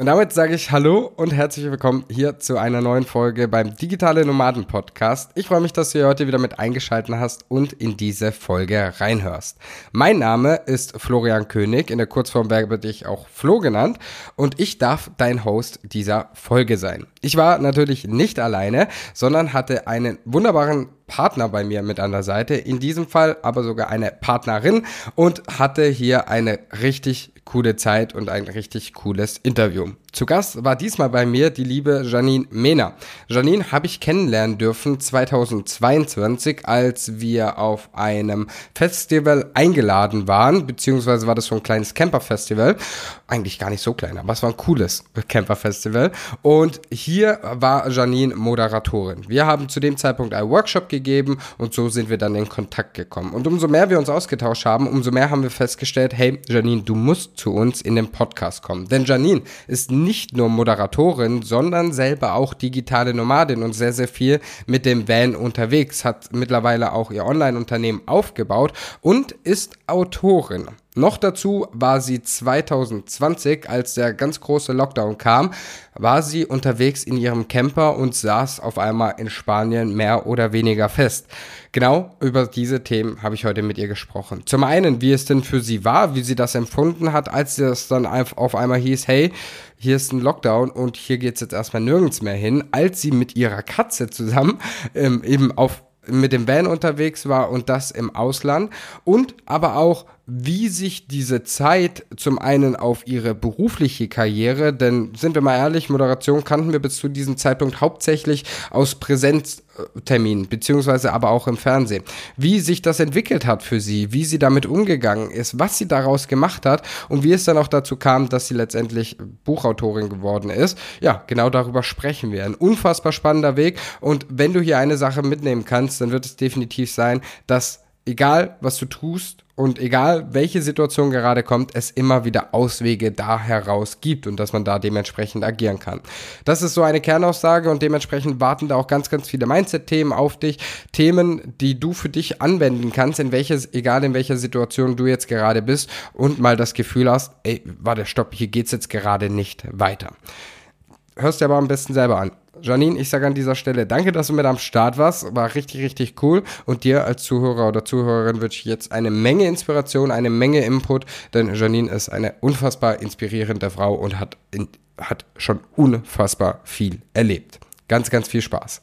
Und damit sage ich Hallo und herzlich willkommen hier zu einer neuen Folge beim Digitale Nomaden Podcast. Ich freue mich, dass du hier heute wieder mit eingeschaltet hast und in diese Folge reinhörst. Mein Name ist Florian König, in der Kurzform werbe dich auch Flo genannt und ich darf dein Host dieser Folge sein. Ich war natürlich nicht alleine, sondern hatte einen wunderbaren Partner bei mir mit an der Seite, in diesem Fall aber sogar eine Partnerin und hatte hier eine richtig coole Zeit und ein richtig cooles Interview. Zu Gast war diesmal bei mir die liebe Janine Mehner. Janine habe ich kennenlernen dürfen 2022, als wir auf einem Festival eingeladen waren, beziehungsweise war das so ein kleines Camper-Festival. Eigentlich gar nicht so klein, aber es war ein cooles Camper-Festival. Und hier war Janine Moderatorin. Wir haben zu dem Zeitpunkt einen Workshop gegeben und so sind wir dann in Kontakt gekommen. Und umso mehr wir uns ausgetauscht haben, umso mehr haben wir festgestellt, hey Janine, du musst zu uns in den Podcast kommen. Denn Janine ist nicht nur Moderatorin, sondern selber auch digitale Nomadin und sehr, sehr viel mit dem Van unterwegs, hat mittlerweile auch ihr Online-Unternehmen aufgebaut und ist Autorin. Noch dazu war sie 2020, als der ganz große Lockdown kam, war sie unterwegs in ihrem Camper und saß auf einmal in Spanien mehr oder weniger fest. Genau über diese Themen habe ich heute mit ihr gesprochen. Zum einen, wie es denn für sie war, wie sie das empfunden hat, als es dann auf einmal hieß, hey, hier ist ein Lockdown und hier geht es jetzt erstmal nirgends mehr hin, als sie mit ihrer Katze zusammen ähm, eben auf mit dem Van unterwegs war und das im Ausland und aber auch wie sich diese Zeit zum einen auf ihre berufliche Karriere, denn sind wir mal ehrlich, Moderation kannten wir bis zu diesem Zeitpunkt hauptsächlich aus Präsenzterminen, beziehungsweise aber auch im Fernsehen. Wie sich das entwickelt hat für sie, wie sie damit umgegangen ist, was sie daraus gemacht hat und wie es dann auch dazu kam, dass sie letztendlich Buchautorin geworden ist. Ja, genau darüber sprechen wir. Ein unfassbar spannender Weg und wenn du hier eine Sache mitnehmen kannst, dann wird es definitiv sein, dass egal was du tust und egal welche Situation gerade kommt, es immer wieder Auswege da heraus gibt und dass man da dementsprechend agieren kann. Das ist so eine Kernaussage und dementsprechend warten da auch ganz, ganz viele Mindset-Themen auf dich. Themen, die du für dich anwenden kannst, in welches, egal in welcher Situation du jetzt gerade bist und mal das Gefühl hast, ey, warte, stopp, hier geht's jetzt gerade nicht weiter. Hörst dir aber am besten selber an. Janine, ich sage an dieser Stelle danke, dass du mit am Start warst. War richtig, richtig cool. Und dir als Zuhörer oder Zuhörerin wünsche ich jetzt eine Menge Inspiration, eine Menge Input, denn Janine ist eine unfassbar inspirierende Frau und hat, in, hat schon unfassbar viel erlebt. Ganz, ganz viel Spaß.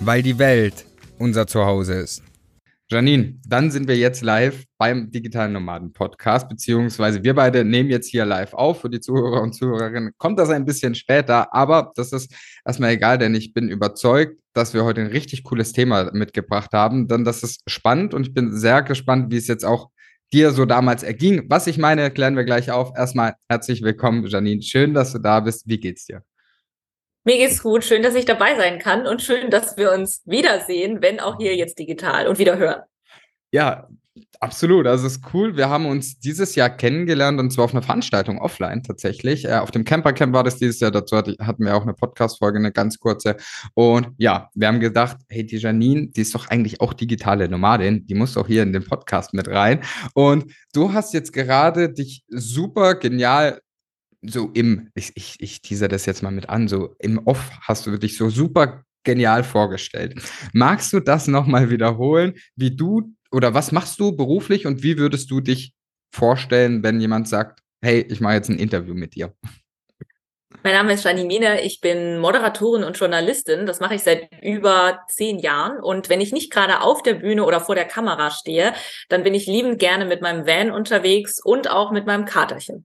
weil die Welt unser Zuhause ist. Janine, dann sind wir jetzt live beim Digitalen Nomaden Podcast, beziehungsweise wir beide nehmen jetzt hier live auf. Für die Zuhörer und Zuhörerinnen kommt das ein bisschen später, aber das ist erstmal egal, denn ich bin überzeugt, dass wir heute ein richtig cooles Thema mitgebracht haben, denn das ist spannend und ich bin sehr gespannt, wie es jetzt auch dir so damals erging. Was ich meine, klären wir gleich auf. Erstmal herzlich willkommen, Janine. Schön, dass du da bist. Wie geht's dir? Mir geht's gut. Schön, dass ich dabei sein kann und schön, dass wir uns wiedersehen, wenn auch hier jetzt digital und wieder hören. Ja, absolut. Also es ist cool. Wir haben uns dieses Jahr kennengelernt und zwar auf einer Veranstaltung offline tatsächlich. Äh, auf dem Campercamp war das dieses Jahr. Dazu hatten wir auch eine Podcast-Folge, eine ganz kurze. Und ja, wir haben gedacht, hey, die Janine, die ist doch eigentlich auch digitale Nomadin. Die muss doch hier in den Podcast mit rein. Und du hast jetzt gerade dich super genial so im, ich, ich, ich teaser das jetzt mal mit an, so im Off hast du dich so super genial vorgestellt. Magst du das nochmal wiederholen, wie du oder was machst du beruflich und wie würdest du dich vorstellen, wenn jemand sagt, hey, ich mache jetzt ein Interview mit dir? Mein Name ist Janine Mene, ich bin Moderatorin und Journalistin. Das mache ich seit über zehn Jahren. Und wenn ich nicht gerade auf der Bühne oder vor der Kamera stehe, dann bin ich liebend gerne mit meinem Van unterwegs und auch mit meinem Katerchen.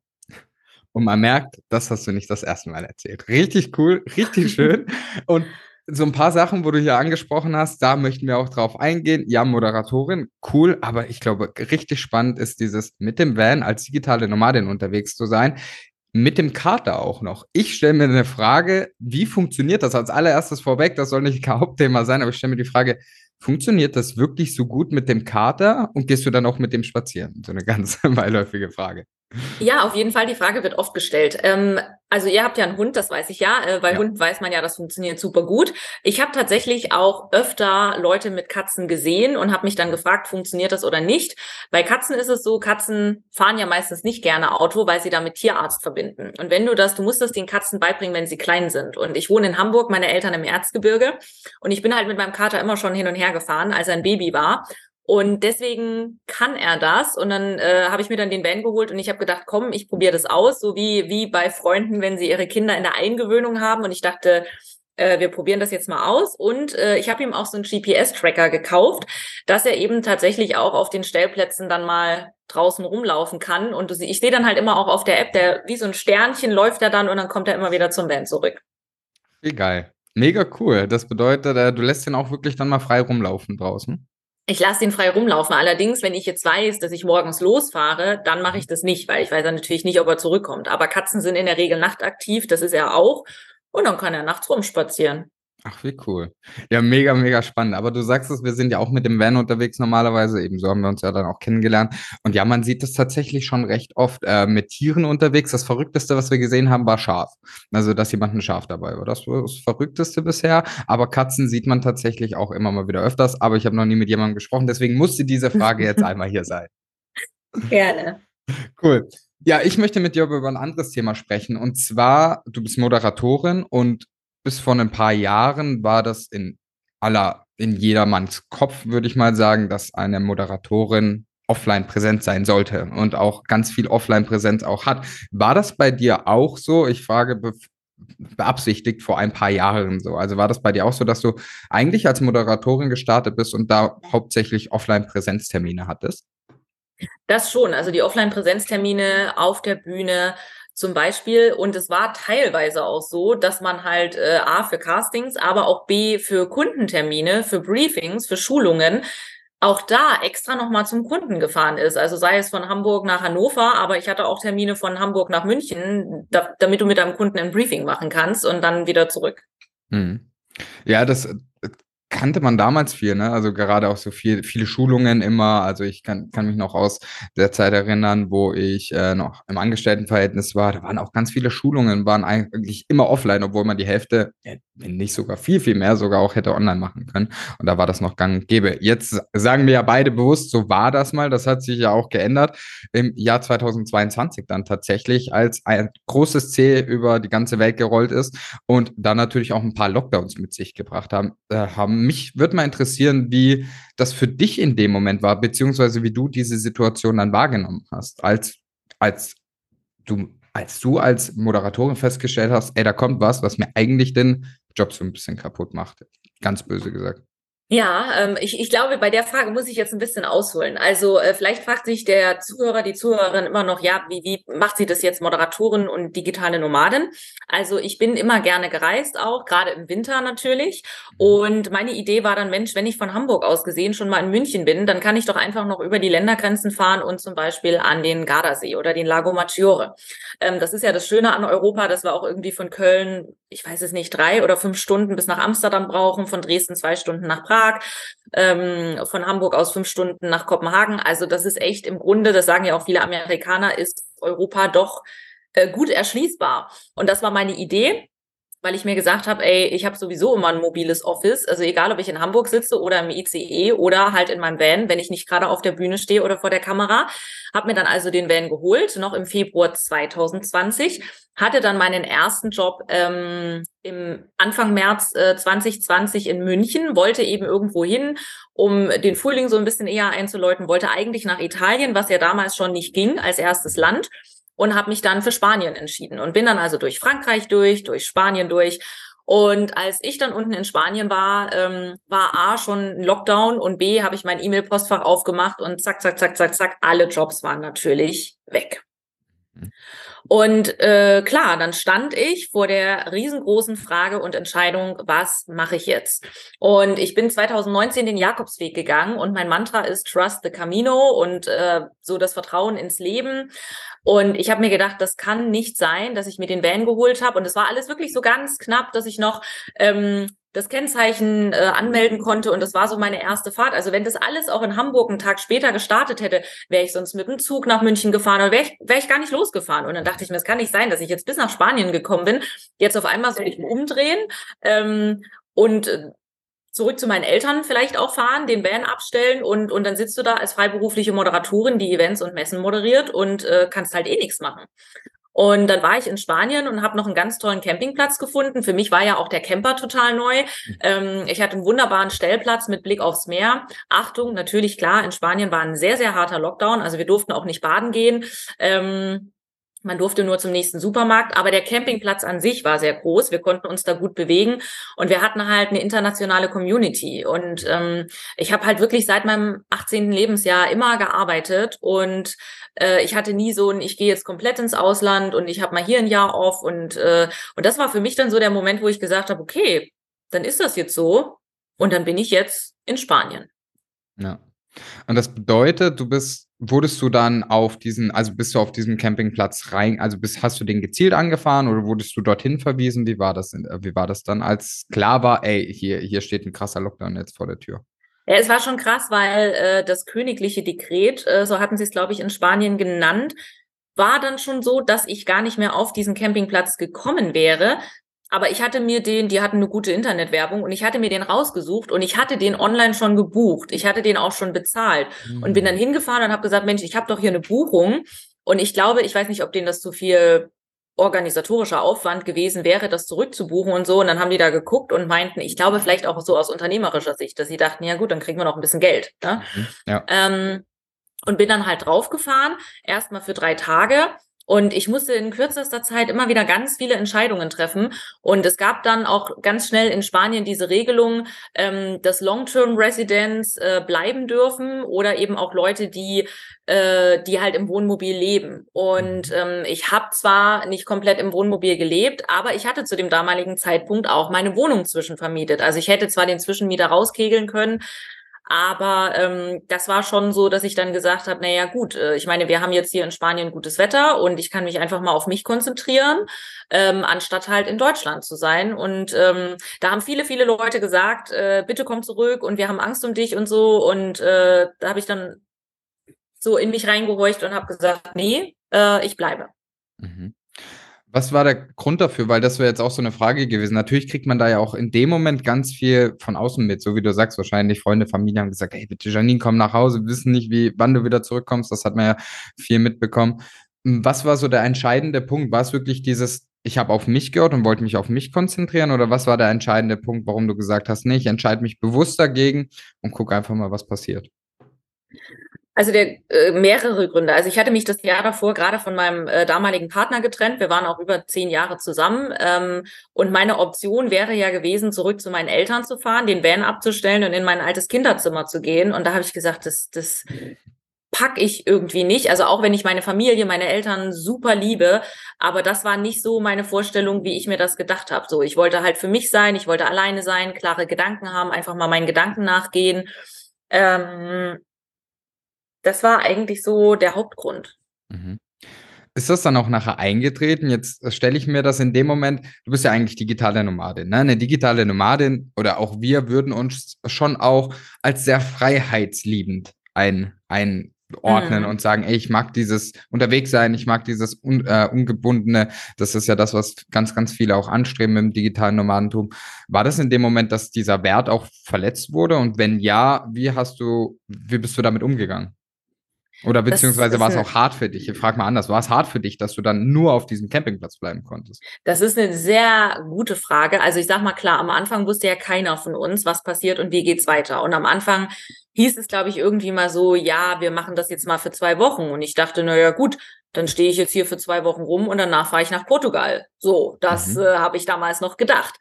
Und man merkt, das hast du nicht das erste Mal erzählt. Richtig cool, richtig schön. Und so ein paar Sachen, wo du hier angesprochen hast, da möchten wir auch drauf eingehen. Ja, Moderatorin, cool, aber ich glaube, richtig spannend ist dieses mit dem Van als digitale Nomadin unterwegs zu sein. mit dem Kater auch noch. Ich stelle mir eine Frage, wie funktioniert das? Als allererstes vorweg, das soll nicht kein Hauptthema sein, aber ich stelle mir die Frage, funktioniert das wirklich so gut mit dem Kater und gehst du dann auch mit dem spazieren? So eine ganz beiläufige Frage. Ja, auf jeden Fall. Die Frage wird oft gestellt. Ähm, also ihr habt ja einen Hund, das weiß ich ja. Äh, bei Ja. Hunden weiß man ja, das funktioniert super gut. Ich habe tatsächlich auch öfter Leute mit Katzen gesehen und habe mich dann gefragt, funktioniert das oder nicht. Bei Katzen ist es so, Katzen fahren ja meistens nicht gerne Auto, weil sie damit Tierarzt verbinden. Und wenn du das, du musst das den Katzen beibringen, wenn sie klein sind. Und ich wohne in Hamburg, meine Eltern im Erzgebirge. Und ich bin halt mit meinem Kater immer schon hin und her gefahren, als er ein Baby war. Und deswegen kann er das. Und dann äh, habe ich mir dann den Van geholt und ich habe gedacht, komm, ich probiere das aus, so wie, wie bei Freunden, wenn sie ihre Kinder in der Eingewöhnung haben. Und ich dachte, äh, wir probieren das jetzt mal aus. Und äh, ich habe ihm auch so einen GPS-Tracker gekauft, dass er eben tatsächlich auch auf den Stellplätzen dann mal draußen rumlaufen kann. Und ich sehe dann halt immer auch auf der App, der wie so ein Sternchen läuft er dann und dann kommt er immer wieder zum Van zurück. Geil. Mega cool. Das bedeutet, äh, du lässt den auch wirklich dann mal frei rumlaufen draußen. Ich lasse den frei rumlaufen. Allerdings, wenn ich jetzt weiß, dass ich morgens losfahre, dann mache ich das nicht, weil ich weiß dann natürlich nicht, ob er zurückkommt. Aber Katzen sind in der Regel nachtaktiv, das ist er auch. Und dann kann er nachts rumspazieren. Ach, wie cool. Ja, mega, mega spannend. Aber du sagst es, wir sind ja auch mit dem Van unterwegs normalerweise. Ebenso haben wir uns ja dann auch kennengelernt. Und ja, man sieht es tatsächlich schon recht oft äh, mit Tieren unterwegs. Das Verrückteste, was wir gesehen haben, war Schaf. Also, dass jemand ein Schaf dabei war. Das war das Verrückteste bisher. Aber Katzen sieht man tatsächlich auch immer mal wieder öfters. Aber ich habe noch nie mit jemandem gesprochen. Deswegen musste diese Frage jetzt einmal hier sein. Gerne. Cool. Ja, ich möchte mit dir über ein anderes Thema sprechen. Und zwar, du bist Moderatorin und bis vor ein paar Jahren war das in aller, in jedermanns Kopf, würde ich mal sagen, dass eine Moderatorin offline präsent sein sollte und auch ganz viel Offline-Präsenz auch hat. War das bei dir auch so? Ich frage be beabsichtigt vor ein paar Jahren so. Also war das bei dir auch so, dass du eigentlich als Moderatorin gestartet bist und da hauptsächlich Offline-Präsenztermine hattest? Das schon. Also die Offline-Präsenztermine auf der Bühne zum Beispiel. Und es war teilweise auch so, dass man halt äh, A für Castings, aber auch B für Kundentermine, für Briefings, für Schulungen auch da extra nochmal zum Kunden gefahren ist. Also sei es von Hamburg nach Hannover, aber ich hatte auch Termine von Hamburg nach München, da, damit du mit deinem Kunden ein Briefing machen kannst und dann wieder zurück. Mhm. Ja, das kannte man damals viel, ne? Also gerade auch so viel, viele Schulungen immer. Also ich kann, kann mich noch aus der Zeit erinnern, wo ich äh, noch im Angestelltenverhältnis war. Da waren auch ganz viele Schulungen, waren eigentlich immer offline, obwohl man die Hälfte, wenn nicht sogar viel, viel mehr sogar auch hätte online machen können. Und da war das noch gang und gäbe. Jetzt sagen wir ja beide bewusst, so war das mal. Das hat sich ja auch geändert im Jahr 2022 dann tatsächlich, als ein großes C über die ganze Welt gerollt ist und dann natürlich auch ein paar Lockdowns mit sich gebracht haben. Äh, haben. Mich würde mal interessieren, wie das für dich in dem Moment war, beziehungsweise wie du diese Situation dann wahrgenommen hast, als, als du, als du als Moderatorin festgestellt hast, ey, da kommt was, was mir eigentlich den Job so ein bisschen kaputt macht. Ganz böse gesagt. Ja, ähm, ich, ich glaube, bei der Frage muss ich jetzt ein bisschen ausholen. Also äh, vielleicht fragt sich der Zuhörer, die Zuhörerin immer noch, ja, wie, wie macht sie das jetzt Moderatorin und digitale Nomadin? Also ich bin immer gerne gereist, auch gerade im Winter natürlich. Und meine Idee war dann, Mensch, wenn ich von Hamburg aus gesehen schon mal in München bin, dann kann ich doch einfach noch über die Ländergrenzen fahren und zum Beispiel an den Gardasee oder den Lago Maggiore. Ähm, das ist ja das Schöne an Europa, dass wir auch irgendwie von Köln, ich weiß es nicht, drei oder fünf Stunden bis nach Amsterdam brauchen, von Dresden zwei Stunden nach Prag. Ähm, von Hamburg aus fünf Stunden nach Kopenhagen. Also das ist echt im Grunde, das sagen ja auch viele Amerikaner, ist Europa doch äh, gut erschließbar. Und das war meine Idee weil ich mir gesagt habe, ey, ich habe sowieso immer ein mobiles Office, also egal, ob ich in Hamburg sitze oder im ICE oder halt in meinem Van, wenn ich nicht gerade auf der Bühne stehe oder vor der Kamera, habe mir dann also den Van geholt, noch im Februar 2020, hatte dann meinen ersten Job ähm, im Anfang März äh, 2020 in München, wollte eben irgendwo hin, um den Frühling so ein bisschen eher einzuläuten, wollte eigentlich nach Italien, was ja damals schon nicht ging als erstes Land und habe mich dann für Spanien entschieden und bin dann also durch Frankreich durch, durch Spanien durch. Und als ich dann unten in Spanien war, ähm, war A schon Lockdown und B habe ich mein E-Mail-Postfach aufgemacht und zack, zack, zack, zack, zack, alle Jobs waren natürlich weg. Und äh, klar, dann stand ich vor der riesengroßen Frage und Entscheidung, was mache ich jetzt? Und ich bin 2019 den Jakobsweg gegangen und mein Mantra ist Trust the Camino und äh, so das Vertrauen ins Leben. Und ich habe mir gedacht, das kann nicht sein, dass ich mir den Van geholt habe. Und es war alles wirklich so ganz knapp, dass ich noch ähm, das Kennzeichen äh, anmelden konnte und das war so meine erste Fahrt. Also wenn das alles auch in Hamburg einen Tag später gestartet hätte, wäre ich sonst mit dem Zug nach München gefahren oder wäre ich, wär ich gar nicht losgefahren. Und dann dachte ich mir, es kann nicht sein, dass ich jetzt bis nach Spanien gekommen bin, jetzt auf einmal soll ich umdrehen ähm, und äh, zurück zu meinen Eltern vielleicht auch fahren, den Van abstellen und, und dann sitzt du da als freiberufliche Moderatorin, die Events und Messen moderiert und äh, kannst halt eh nichts machen. Und dann war ich in Spanien und habe noch einen ganz tollen Campingplatz gefunden. Für mich war ja auch der Camper total neu. Ähm, ich hatte einen wunderbaren Stellplatz mit Blick aufs Meer. Achtung, natürlich klar, in Spanien war ein sehr, sehr harter Lockdown. Also wir durften auch nicht baden gehen. Ähm, man durfte nur zum nächsten Supermarkt, aber der Campingplatz an sich war sehr groß. Wir konnten uns da gut bewegen und wir hatten halt eine internationale Community. Und ähm, ich habe halt wirklich seit meinem 18. Lebensjahr immer gearbeitet und äh, ich hatte nie so ein, ich gehe jetzt komplett ins Ausland und ich habe mal hier ein Jahr off und äh, und das war für mich dann so der Moment, wo ich gesagt habe, okay, dann ist das jetzt so und dann bin ich jetzt in Spanien. Ja. Und das bedeutet, du bist, wurdest du dann auf diesen, also bist du auf diesem Campingplatz rein, also bist, hast du den gezielt angefahren oder wurdest du dorthin verwiesen? Wie war das, wie war das dann, als klar war, ey, hier, hier steht ein krasser Lockdown jetzt vor der Tür? Ja, es war schon krass, weil äh, das königliche Dekret, äh, so hatten sie es, glaube ich, in Spanien genannt, war dann schon so, dass ich gar nicht mehr auf diesen Campingplatz gekommen wäre, aber ich hatte mir den, die hatten eine gute Internetwerbung und ich hatte mir den rausgesucht und ich hatte den online schon gebucht. Ich hatte den auch schon bezahlt mhm. und bin dann hingefahren und habe gesagt, Mensch, ich habe doch hier eine Buchung und ich glaube, ich weiß nicht, ob denen das zu viel organisatorischer Aufwand gewesen wäre, das zurückzubuchen und so. Und dann haben die da geguckt und meinten, ich glaube vielleicht auch so aus unternehmerischer Sicht, dass sie dachten, ja gut, dann kriegen wir noch ein bisschen Geld. Ne? Mhm, ja. Ähm, und bin dann halt draufgefahren, erstmal für drei Tage und ich musste in kürzester Zeit immer wieder ganz viele Entscheidungen treffen. Und es gab dann auch ganz schnell in Spanien diese Regelung, ähm, dass Long-Term-Residents äh, bleiben dürfen oder eben auch Leute, die, äh, die halt im Wohnmobil leben. Und mhm. ähm, ich habe zwar nicht komplett im Wohnmobil gelebt, aber ich hatte zu dem damaligen Zeitpunkt auch meine Wohnung zwischenvermietet. Also ich hätte zwar den Zwischenmieter rauskegeln können, aber ähm, das war schon so, dass ich dann gesagt habe, naja gut, äh, ich meine, wir haben jetzt hier in Spanien gutes Wetter und ich kann mich einfach mal auf mich konzentrieren, ähm, anstatt halt in Deutschland zu sein. Und ähm, da haben viele, viele Leute gesagt, äh, bitte komm zurück und wir haben Angst um dich und so. Und äh, da habe ich dann so in mich reingehorcht und habe gesagt, nee, äh, ich bleibe. Mhm. Was war der Grund dafür? Weil das wäre jetzt auch so eine Frage gewesen. Natürlich kriegt man da ja auch in dem Moment ganz viel von außen mit, so wie du sagst, wahrscheinlich Freunde, Familie haben gesagt, hey, bitte Janine, komm nach Hause, wir wissen nicht, wie, wann du wieder zurückkommst. Das hat man ja viel mitbekommen. Was war so der entscheidende Punkt? War es wirklich dieses, ich habe auf mich gehört und wollte mich auf mich konzentrieren? Oder was war der entscheidende Punkt, warum du gesagt hast, nee, ich entscheide mich bewusst dagegen und gucke einfach mal, was passiert? Also der äh, mehrere Gründe. Also ich hatte mich das Jahr davor gerade von meinem äh, damaligen Partner getrennt. Wir waren auch über zehn Jahre zusammen. Ähm, und meine Option wäre ja gewesen, zurück zu meinen Eltern zu fahren, den Van abzustellen und in mein altes Kinderzimmer zu gehen. Und da habe ich gesagt, das, das pack ich irgendwie nicht. Also auch wenn ich meine Familie, meine Eltern super liebe, aber das war nicht so meine Vorstellung, wie ich mir das gedacht habe. So, ich wollte halt für mich sein, ich wollte alleine sein, klare Gedanken haben, einfach mal meinen Gedanken nachgehen. Ähm, das war eigentlich so der Hauptgrund. Mhm. Ist das dann auch nachher eingetreten? Jetzt stelle ich mir das in dem Moment, du bist ja eigentlich digitale Nomadin, ne? Eine digitale Nomadin oder auch wir würden uns schon auch als sehr freiheitsliebend ein, einordnen mhm. und sagen, ey, ich mag dieses unterwegs sein, ich mag dieses un, äh, ungebundene. Das ist ja das, was ganz, ganz viele auch anstreben im digitalen Nomadentum. War das in dem Moment, dass dieser Wert auch verletzt wurde? Und wenn ja, wie hast du, wie bist du damit umgegangen? Oder beziehungsweise war es auch hart für dich? Ich frage mal anders, war es hart für dich, dass du dann nur auf diesem Campingplatz bleiben konntest? Das ist eine sehr gute Frage. Also ich sag mal klar, am Anfang wusste ja keiner von uns, was passiert und wie geht's weiter. Und am Anfang hieß es, glaube ich, irgendwie mal so, ja, wir machen das jetzt mal für zwei Wochen. Und ich dachte, naja, gut, dann stehe ich jetzt hier für zwei Wochen rum und danach fahre ich nach Portugal. So, das mhm. äh, habe ich damals noch gedacht.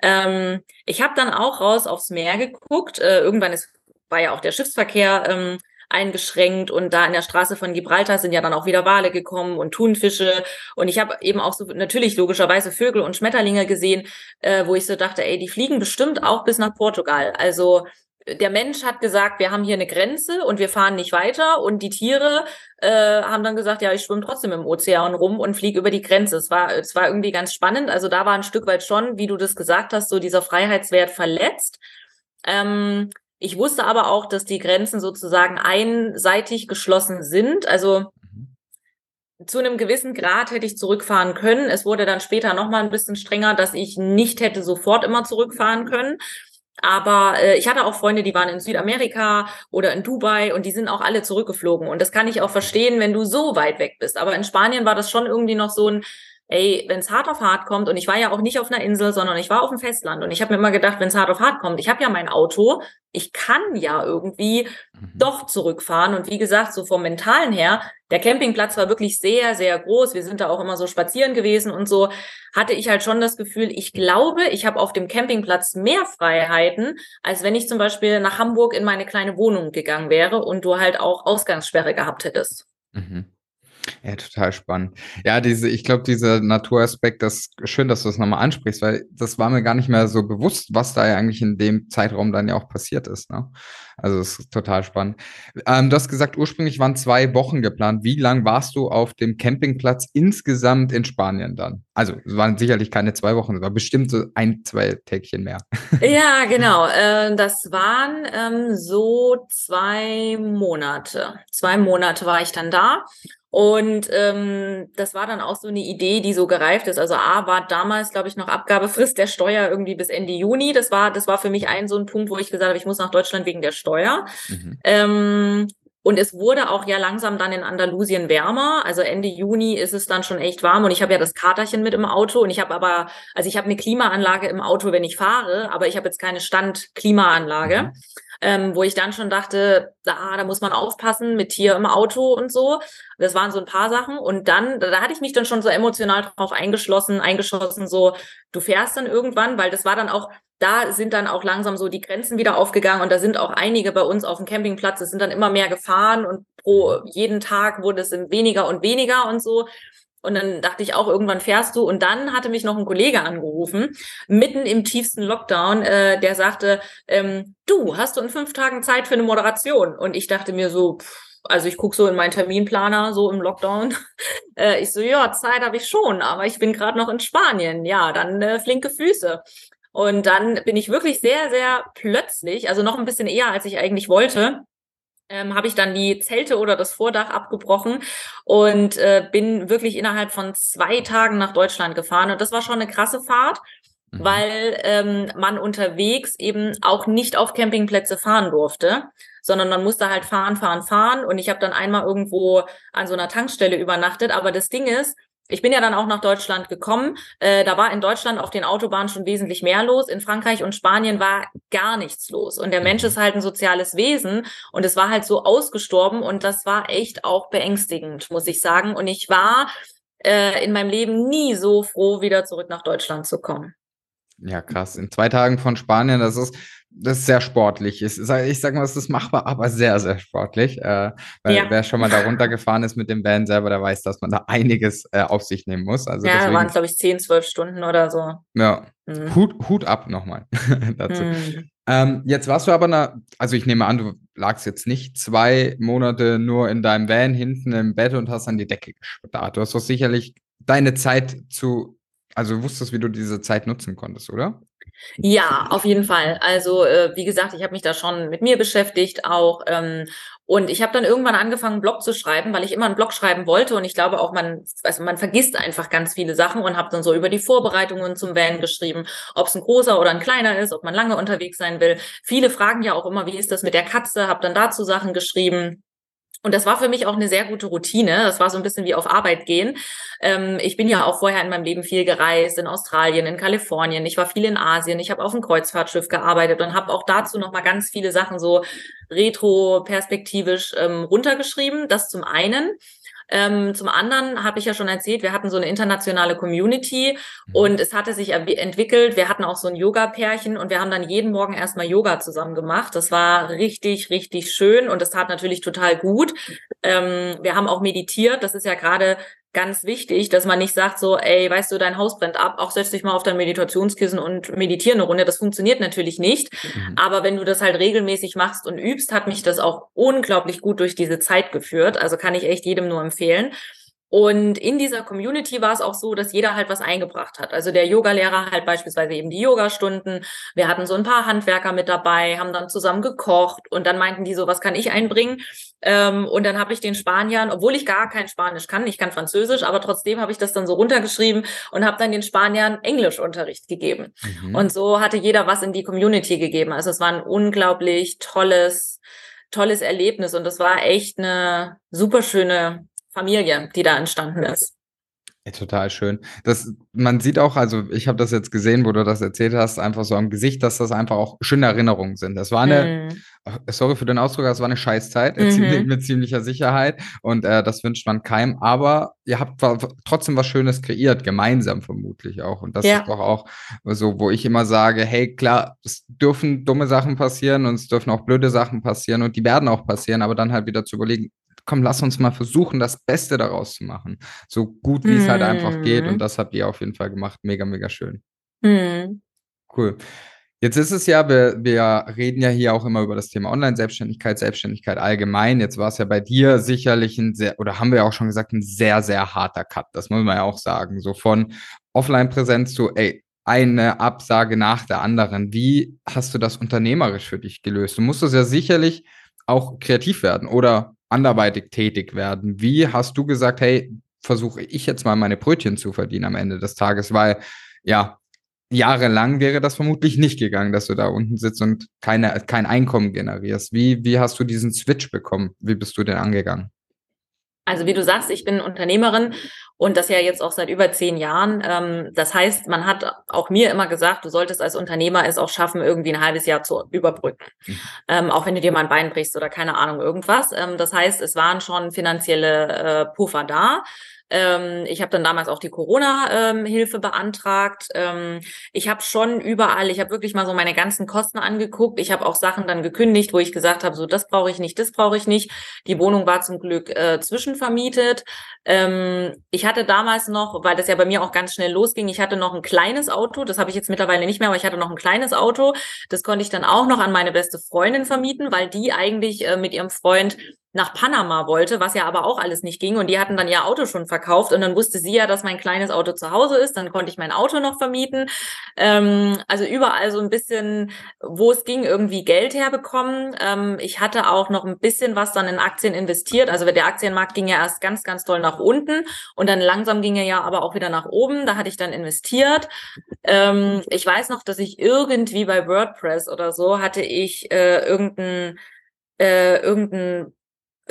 Ähm, ich habe dann auch raus aufs Meer geguckt. Äh, irgendwann ist, war ja auch der Schiffsverkehr ähm, eingeschränkt und da in der Straße von Gibraltar sind ja dann auch wieder Wale gekommen und Thunfische und ich habe eben auch so natürlich logischerweise Vögel und Schmetterlinge gesehen, äh, wo ich so dachte, ey, die fliegen bestimmt auch bis nach Portugal. Also der Mensch hat gesagt, wir haben hier eine Grenze und wir fahren nicht weiter. Und die Tiere äh, haben dann gesagt, ja, ich schwimme trotzdem im Ozean rum und fliege über die Grenze. Es war, es war irgendwie ganz spannend. Also da war ein Stück weit schon, wie du das gesagt hast, so dieser Freiheitswert verletzt. Ähm, ich wusste aber auch, dass die Grenzen sozusagen einseitig geschlossen sind. Also mhm. zu einem gewissen Grad hätte ich zurückfahren können. Es wurde dann später nochmal ein bisschen strenger, dass ich nicht hätte sofort immer zurückfahren können. Aber äh, ich hatte auch Freunde, die waren in Südamerika oder in Dubai und die sind auch alle zurückgeflogen. Und das kann ich auch verstehen, wenn du so weit weg bist. Aber in Spanien war das schon irgendwie noch so ein, ey, wenn es hart auf hart kommt, und ich war ja auch nicht auf einer Insel, sondern ich war auf dem Festland und ich habe mir immer gedacht, wenn es hart auf hart kommt, ich habe ja mein Auto, ich kann ja irgendwie mhm. doch zurückfahren. Und wie gesagt, so vom Mentalen her, der Campingplatz war wirklich sehr, sehr groß. Wir sind da auch immer so spazieren gewesen und so, hatte ich halt schon das Gefühl, ich glaube, ich habe auf dem Campingplatz mehr Freiheiten, als wenn ich zum Beispiel nach Hamburg in meine kleine Wohnung gegangen wäre und du halt auch Ausgangssperre gehabt hättest. Mhm. Ja, total spannend. Ja, diese, ich glaube, dieser Naturaspekt, das schön, dass du das nochmal ansprichst, weil das war mir gar nicht mehr so bewusst, was da ja eigentlich in dem Zeitraum dann ja auch passiert ist. Ne? Also es ist total spannend. Ähm, du hast gesagt, ursprünglich waren zwei Wochen geplant. Wie lang warst du auf dem Campingplatz insgesamt in Spanien dann? Also es waren sicherlich keine zwei Wochen, es war bestimmt so ein, zwei Tägchen mehr. Ja, genau. Äh, das waren ähm, so zwei Monate. Zwei Monate war ich dann da. Und ähm, das war dann auch so eine Idee, die so gereift ist. Also A war damals, glaube ich, noch Abgabefrist der Steuer irgendwie bis Ende Juni. Das war, das war für mich ein so ein Punkt, wo ich gesagt habe, ich muss nach Deutschland wegen der Steuer. Mhm. Ähm, und es wurde auch ja langsam dann in Andalusien wärmer. Also Ende Juni ist es dann schon echt warm. Und ich habe ja das Katerchen mit im Auto. Und ich habe aber, also ich habe eine Klimaanlage im Auto, wenn ich fahre, aber ich habe jetzt keine Standklimaanlage. Mhm ähm, wo ich dann schon dachte, da, da muss man aufpassen mit Tier im Auto und so. Das waren so ein paar Sachen. Und dann, da, da hatte ich mich dann schon so emotional drauf eingeschlossen, eingeschossen, so, du fährst dann irgendwann, weil das war dann auch, da sind dann auch langsam so die Grenzen wieder aufgegangen und da sind auch einige bei uns auf dem Campingplatz, es sind dann immer mehr gefahren und pro jeden Tag wurde es weniger und weniger und so. Und dann dachte ich auch, irgendwann fährst du. Und dann hatte mich noch ein Kollege angerufen, mitten im tiefsten Lockdown, äh, der sagte, ähm, du, hast du in fünf Tagen Zeit für eine Moderation? Und ich dachte mir so, pff, also ich gucke so in meinen Terminplaner, so im Lockdown. äh, ich so, ja, Zeit habe ich schon, aber ich bin gerade noch in Spanien. Ja, dann äh, flinke Füße. Und dann bin ich wirklich sehr, sehr plötzlich, also noch ein bisschen eher, als ich eigentlich wollte, ähm, habe ich dann die Zelte oder das Vordach abgebrochen und äh, bin wirklich innerhalb von zwei Tagen nach Deutschland gefahren. Und das war schon eine krasse Fahrt, mhm. weil ähm, man unterwegs eben auch nicht auf Campingplätze fahren durfte, sondern man musste halt fahren, fahren, fahren. Und ich habe dann einmal irgendwo an so einer Tankstelle übernachtet. Aber das Ding ist, ich bin ja dann auch nach Deutschland gekommen. Äh, da war in Deutschland auf den Autobahnen schon wesentlich mehr los. In Frankreich und Spanien war gar nichts los. Und der Mensch ist halt ein soziales Wesen und es war halt so ausgestorben und das war echt auch beängstigend, muss ich sagen. Und ich war äh, in meinem Leben nie so froh, wieder zurück nach Deutschland zu kommen. Ja, krass. In zwei Tagen von Spanien, das ist, das ist sehr sportlich. Ich, ich sag mal, es ist machbar, aber sehr, sehr sportlich. Äh, weil ja. wer schon mal da runtergefahren ist mit dem Van selber, der weiß, dass man da einiges äh, auf sich nehmen muss. Also ja, deswegen, waren glaube ich 10, 12 Stunden oder so. Ja, mhm. Hut, Hut ab nochmal dazu. Mhm. Ähm, jetzt warst du aber, na, also ich nehme an, du lagst jetzt nicht zwei Monate nur in deinem Van hinten im Bett und hast an die Decke gestarrt. Du hast doch sicherlich deine Zeit zu also wusstest, wie du diese Zeit nutzen konntest, oder? Ja, auf jeden Fall. Also äh, wie gesagt, ich habe mich da schon mit mir beschäftigt auch ähm, und ich habe dann irgendwann angefangen, einen Blog zu schreiben, weil ich immer einen Blog schreiben wollte und ich glaube auch, man, also man vergisst einfach ganz viele Sachen und habe dann so über die Vorbereitungen zum Van geschrieben, ob es ein großer oder ein kleiner ist, ob man lange unterwegs sein will. Viele fragen ja auch immer, wie ist das mit der Katze? Habe dann dazu Sachen geschrieben. Und das war für mich auch eine sehr gute Routine. Das war so ein bisschen wie auf Arbeit gehen. Ähm, ich bin ja auch vorher in meinem Leben viel gereist, in Australien, in Kalifornien. Ich war viel in Asien. Ich habe auf einem Kreuzfahrtschiff gearbeitet und habe auch dazu noch mal ganz viele Sachen so retro-perspektivisch ähm, runtergeschrieben. Das zum einen. Ähm, zum anderen habe ich ja schon erzählt, wir hatten so eine internationale Community mhm. und es hatte sich entwickelt. Wir hatten auch so ein Yoga-Pärchen und wir haben dann jeden Morgen erstmal Yoga zusammen gemacht. Das war richtig, richtig schön und das tat natürlich total gut. Ähm, wir haben auch meditiert. Das ist ja gerade ganz wichtig, dass man nicht sagt so, ey, weißt du, dein Haus brennt ab, auch setz dich mal auf dein Meditationskissen und meditiere eine Runde. Das funktioniert natürlich nicht. Mhm. Aber wenn du das halt regelmäßig machst und übst, hat mich das auch unglaublich gut durch diese Zeit geführt. Also kann ich echt jedem nur empfehlen. Und in dieser Community war es auch so, dass jeder halt was eingebracht hat. Also der Yogalehrer halt beispielsweise eben die Yogastunden. Wir hatten so ein paar Handwerker mit dabei, haben dann zusammen gekocht und dann meinten die so, was kann ich einbringen? Ähm, und dann habe ich den Spaniern, obwohl ich gar kein Spanisch kann, ich kann Französisch, aber trotzdem habe ich das dann so runtergeschrieben und habe dann den Spaniern Englischunterricht gegeben. Mhm. Und so hatte jeder was in die Community gegeben. Also es war ein unglaublich tolles, tolles Erlebnis und das war echt eine super schöne Familie, die da entstanden ist. Ja, total schön. Das, man sieht auch, also ich habe das jetzt gesehen, wo du das erzählt hast, einfach so am Gesicht, dass das einfach auch schöne Erinnerungen sind. Das war eine, mhm. sorry für den Ausdruck, das war eine Scheißzeit, mhm. mit ziemlicher Sicherheit und äh, das wünscht man keinem, aber ihr habt trotzdem was Schönes kreiert, gemeinsam vermutlich auch und das ja. ist doch auch so, wo ich immer sage, hey, klar, es dürfen dumme Sachen passieren und es dürfen auch blöde Sachen passieren und die werden auch passieren, aber dann halt wieder zu überlegen, komm, lass uns mal versuchen, das Beste daraus zu machen. So gut, wie es halt einfach geht. Und mhm. das habt ihr auf jeden Fall gemacht. Mega, mega schön. Mhm. Cool. Jetzt ist es ja, wir, wir reden ja hier auch immer über das Thema Online-Selbstständigkeit, Selbstständigkeit allgemein. Jetzt war es ja bei dir sicherlich ein sehr, oder haben wir ja auch schon gesagt, ein sehr, sehr harter Cut. Das muss man ja auch sagen. So von Offline-Präsenz zu, ey, eine Absage nach der anderen. Wie hast du das unternehmerisch für dich gelöst? Du musstest ja sicherlich auch kreativ werden oder anderweitig tätig werden. Wie hast du gesagt, hey, versuche ich jetzt mal meine Brötchen zu verdienen am Ende des Tages, weil ja, jahrelang wäre das vermutlich nicht gegangen, dass du da unten sitzt und keine, kein Einkommen generierst. Wie, wie hast du diesen Switch bekommen? Wie bist du denn angegangen? Also wie du sagst, ich bin Unternehmerin und das ja jetzt auch seit über zehn Jahren. Ähm, das heißt, man hat auch mir immer gesagt, du solltest als Unternehmer es auch schaffen, irgendwie ein halbes Jahr zu überbrücken. Mhm. Ähm, auch wenn du dir mal ein Bein brichst oder keine Ahnung, irgendwas. Ähm, das heißt, es waren schon finanzielle äh, Puffer da. Ich habe dann damals auch die Corona-Hilfe beantragt. Ich habe schon überall, ich habe wirklich mal so meine ganzen Kosten angeguckt. Ich habe auch Sachen dann gekündigt, wo ich gesagt habe, so das brauche ich nicht, das brauche ich nicht. Die Wohnung war zum Glück äh, zwischenvermietet. Ich hatte damals noch, weil das ja bei mir auch ganz schnell losging, ich hatte noch ein kleines Auto, das habe ich jetzt mittlerweile nicht mehr, aber ich hatte noch ein kleines Auto. Das konnte ich dann auch noch an meine beste Freundin vermieten, weil die eigentlich äh, mit ihrem Freund nach Panama wollte, was ja aber auch alles nicht ging. Und die hatten dann ihr Auto schon verkauft. Und dann wusste sie ja, dass mein kleines Auto zu Hause ist. Dann konnte ich mein Auto noch vermieten. Ähm, also überall so ein bisschen, wo es ging, irgendwie Geld herbekommen. Ähm, ich hatte auch noch ein bisschen was dann in Aktien investiert. Also der Aktienmarkt ging ja erst ganz, ganz toll nach unten. Und dann langsam ging er ja aber auch wieder nach oben. Da hatte ich dann investiert. Ähm, ich weiß noch, dass ich irgendwie bei WordPress oder so hatte ich äh, irgendein äh, irgendein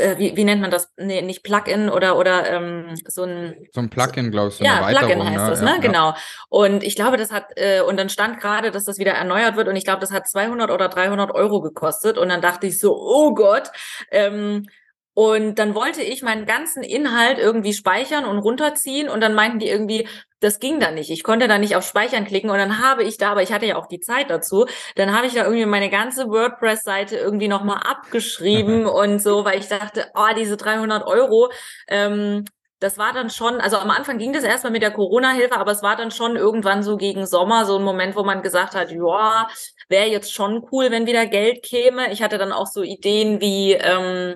äh, wie, wie nennt man das? Nee, nicht Plugin oder, oder ähm, so ein. So ein Plugin, glaube ich, so ja, Plugin heißt ne? das, ne? Ja, genau. Und ich glaube, das hat, äh, und dann stand gerade, dass das wieder erneuert wird und ich glaube, das hat 200 oder 300 Euro gekostet und dann dachte ich so, oh Gott, ähm, und dann wollte ich meinen ganzen Inhalt irgendwie speichern und runterziehen und dann meinten die irgendwie, das ging da nicht. Ich konnte da nicht auf Speichern klicken und dann habe ich da, aber ich hatte ja auch die Zeit dazu, dann habe ich da irgendwie meine ganze WordPress-Seite irgendwie nochmal abgeschrieben und so, weil ich dachte, oh, diese 300 Euro, ähm, das war dann schon, also am Anfang ging das erstmal mit der Corona-Hilfe, aber es war dann schon irgendwann so gegen Sommer so ein Moment, wo man gesagt hat, ja, wäre jetzt schon cool, wenn wieder Geld käme. Ich hatte dann auch so Ideen wie, ähm,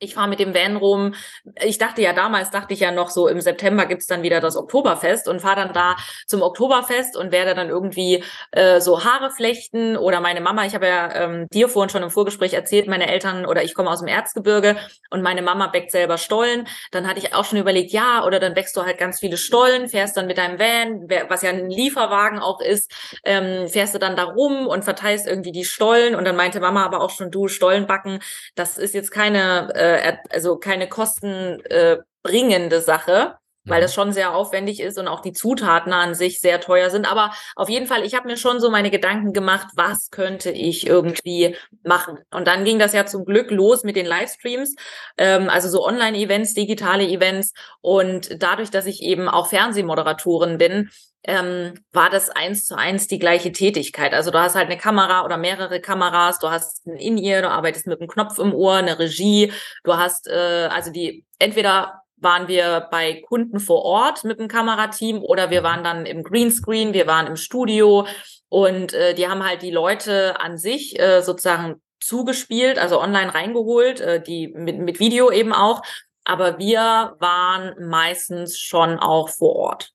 ich fahre mit dem Van rum. Ich dachte ja damals, dachte ich ja noch so, im September gibt's dann wieder das Oktoberfest und fahre dann da zum Oktoberfest und werde dann irgendwie äh, so Haare flechten oder meine Mama, ich habe ja ähm, dir vorhin schon im Vorgespräch erzählt, meine Eltern oder ich komme aus dem Erzgebirge und meine Mama bäckt selber Stollen. Dann hatte ich auch schon überlegt, ja, oder dann wächst du halt ganz viele Stollen, fährst dann mit deinem Van, was ja ein Lieferwagen auch ist, ähm, fährst du dann da rum und verteilst irgendwie die Stollen und dann meinte Mama aber auch schon, du Stollen backen, das ist jetzt keine äh, äh, also keine kostenbringende äh, Sache, weil mhm. das schon sehr aufwendig ist und auch die Zutaten an sich sehr teuer sind. Aber auf jeden Fall, ich habe mir schon so meine Gedanken gemacht, was könnte ich irgendwie machen. Und dann ging das ja zum Glück los mit den Livestreams, ähm, also so Online-Events, digitale Events. Und dadurch, dass ich eben auch Fernsehmoderatorin bin, ähm, war das eins zu eins die gleiche Tätigkeit. Also du hast halt eine Kamera oder mehrere Kameras, du hast ein In-Ear, du arbeitest mit einem Knopf im Ohr, eine Regie, du hast äh, also die entweder waren wir bei Kunden vor Ort mit dem Kamerateam oder wir waren dann im Greenscreen, wir waren im Studio und äh, die haben halt die Leute an sich äh, sozusagen zugespielt, also online reingeholt, äh, die mit, mit Video eben auch. Aber wir waren meistens schon auch vor Ort.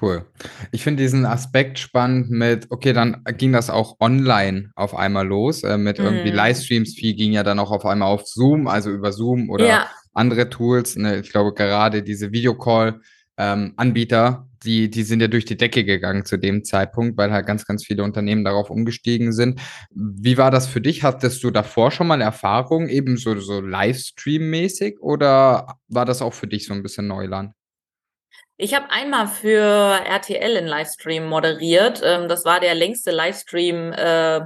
Cool. Ich finde diesen Aspekt spannend mit, okay, dann ging das auch online auf einmal los, äh, mit irgendwie Mhm. Livestreams. Viel ging ja dann auch auf einmal auf Zoom, also über Zoom oder Ja. andere Tools. Ne? Ich glaube, gerade diese Videocall-Anbieter, die, die sind ja durch die Decke gegangen zu dem Zeitpunkt, weil halt ganz, ganz viele Unternehmen darauf umgestiegen sind. Wie war das für dich? Hattest du davor schon mal Erfahrung, eben so, so Livestream-mäßig, oder war das auch für dich so ein bisschen Neuland? Ich habe einmal für RTL einen Livestream moderiert. Ähm, das war der längste Livestream äh,